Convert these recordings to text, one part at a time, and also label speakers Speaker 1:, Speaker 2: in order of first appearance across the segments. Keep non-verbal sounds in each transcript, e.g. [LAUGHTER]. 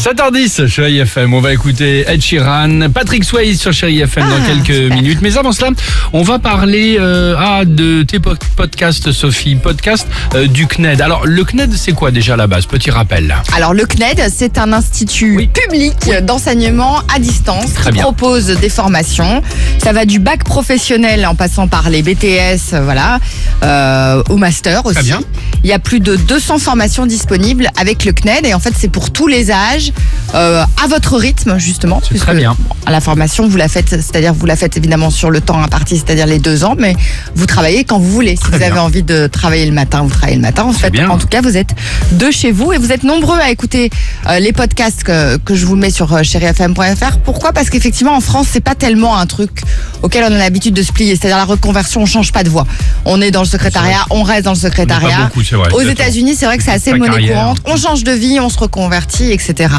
Speaker 1: 7h10, Chérie FM. On va écouter Ed Sheeran, Patrick Swayze sur Chérie FM dans
Speaker 2: Ah,
Speaker 1: quelques
Speaker 2: super.
Speaker 1: minutes. Mais avant cela, on va parler euh, ah, de tes po- podcasts, Sophie. Podcast euh, du CNED. Alors, le CNED, c'est quoi déjà à la base? Petit rappel.
Speaker 2: Alors le CNED, c'est un institut
Speaker 1: Oui.
Speaker 2: public d'enseignement à distance
Speaker 1: Très
Speaker 2: qui
Speaker 1: bien.
Speaker 2: propose des formations. Ça va du bac professionnel en passant par les BTS, voilà, euh, au master aussi.
Speaker 1: bien.
Speaker 2: Il y a plus de 200 formations disponibles avec le CNED et en fait c'est pour tous les âges, euh, à votre rythme justement.
Speaker 1: C'est
Speaker 2: puisque
Speaker 1: très bien.
Speaker 2: La formation, vous la faites, c'est-à-dire vous la faites évidemment sur le temps imparti, c'est-à-dire les deux ans, mais vous travaillez quand vous voulez. Si
Speaker 1: Très
Speaker 2: vous avez
Speaker 1: bien.
Speaker 2: envie de travailler le matin, vous travaillez le matin. En fait,
Speaker 1: bien.
Speaker 2: en tout cas, vous êtes de chez vous et vous êtes nombreux à écouter euh, les podcasts que, que je vous mets sur euh, chérifm.fr. Pourquoi? Parce qu'effectivement, en France, c'est pas tellement un truc auquel on a l'habitude de se plier. C'est-à-dire la reconversion, on change pas de voie. On est dans le secrétariat, on reste dans le secrétariat.
Speaker 1: beaucoup, vrai,
Speaker 2: Aux. États-Unis, c'est vrai que c'est assez monnaie courante. On change de vie, on se reconvertit, etc.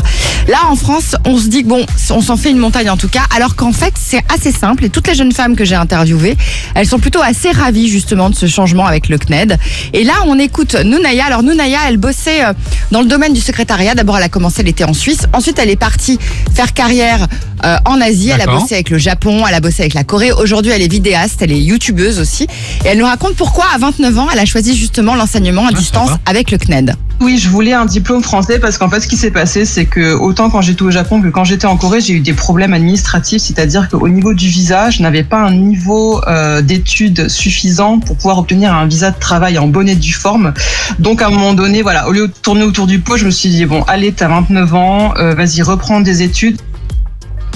Speaker 2: Là, en France, on se dit que bon, on s'en fait une montagne en tout cas, alors qu'en fait, c'est assez simple. Et toutes les jeunes femmes que j'ai interviewées, elles sont plutôt assez ravies justement de ce changement avec le CNED. Et là, on écoute Nounaya. Alors Nounaya, elle bossait euh, dans le domaine du secrétariat. D'abord, elle a commencé, elle était en Suisse. Ensuite, elle est partie faire carrière euh, en Asie. Elle a bossé avec le Japon, elle a bossé avec la Corée. Aujourd'hui, elle est vidéaste, elle est youtubeuse aussi. Et elle nous raconte pourquoi, à 29 ans, elle a choisi justement l'enseignement à
Speaker 1: Ah,
Speaker 2: distance avec le CNED.
Speaker 3: Oui, je voulais un diplôme français parce qu'en fait, ce qui s'est passé, c'est que autant quand j'étais au Japon que quand j'étais en Corée, j'ai eu des problèmes administratifs, c'est-à-dire qu'au niveau du visa, je n'avais pas un niveau euh, d'études suffisant pour pouvoir obtenir un visa de travail en bonne et due forme. Donc, à un moment donné, voilà, au lieu de tourner autour du pot, je me suis dit bon, allez, t'as 29 ans, euh, vas-y, reprends des études.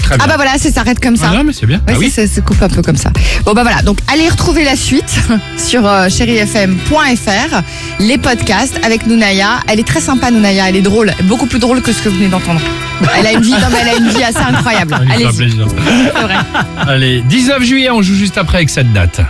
Speaker 1: Très
Speaker 2: Ah bah voilà, ça s'arrête comme ça.
Speaker 1: Ah non, mais c'est bien.
Speaker 2: Oui,
Speaker 1: Ah oui.
Speaker 2: ça se coupe un peu comme ça. Bon bah voilà, donc allez retrouver la suite [LAUGHS] sur euh, chérifm.fr, les podcasts avec Nounaya. Elle est très sympa Nounaya, elle est drôle, beaucoup plus drôle que ce que vous venez d'entendre. Elle a une vie, non, mais elle a une vie assez incroyable.
Speaker 1: Ça me fait
Speaker 2: Allez-y,
Speaker 1: plaisir.
Speaker 2: c'est vrai.
Speaker 1: Allez, 19 juillet, on joue juste après avec cette date.